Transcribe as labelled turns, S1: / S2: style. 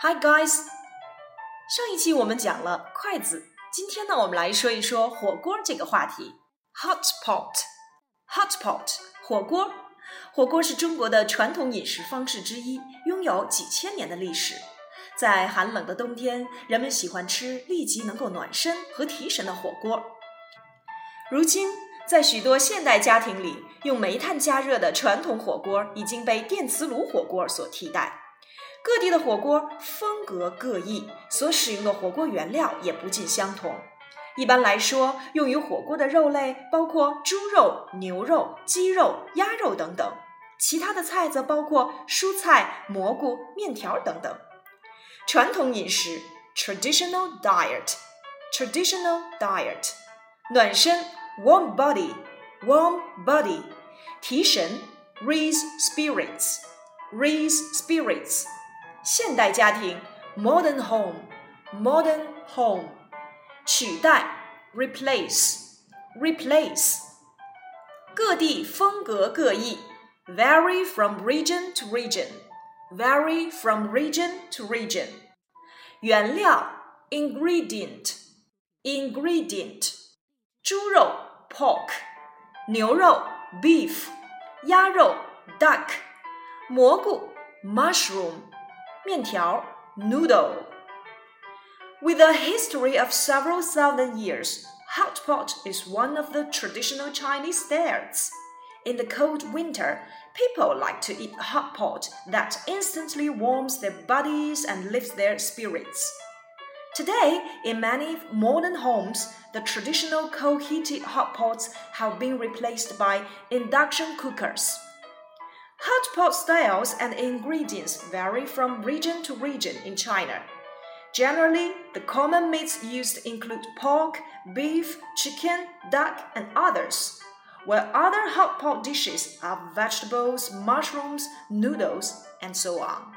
S1: Hi guys，上一期我们讲了筷子，今天呢，我们来说一说火锅这个话题。Hot pot，hot pot，火锅。火锅是中国的传统饮食方式之一，拥有几千年的历史。在寒冷的冬天，人们喜欢吃立即能够暖身和提神的火锅。如今，在许多现代家庭里，用煤炭加热的传统火锅已经被电磁炉火锅所替代。各地的火锅风格各异，所使用的火锅原料也不尽相同。一般来说，用于火锅的肉类包括猪肉、牛肉、鸡肉、鸭肉等等；其他的菜则包括蔬菜、蘑菇、面条等等。传统饮食 （traditional diet），traditional diet，暖身 （warm body），warm body，提神 （raise spirits），raise spirits。现代家庭 （modern home），modern home，取代 （replace），replace。各地风格各异 （vary from region to region）。vary from region to region。原料 ingredient ingredient，猪肉 pork，牛肉 beef，鸭肉 duck，蘑菇 mushroom， 面条 noodle。With a history of several thousand years, hot pot is one of the traditional Chinese desserts. In the cold winter, people like to eat hot pot that instantly warms their bodies and lifts their spirits. Today, in many modern homes, the traditional coal heated hot pots have been replaced by induction cookers. Hot pot styles and ingredients vary from region to region in China. Generally, the common meats used include pork, beef, chicken, duck, and others while other hot pot dishes are vegetables, mushrooms, noodles, and so on.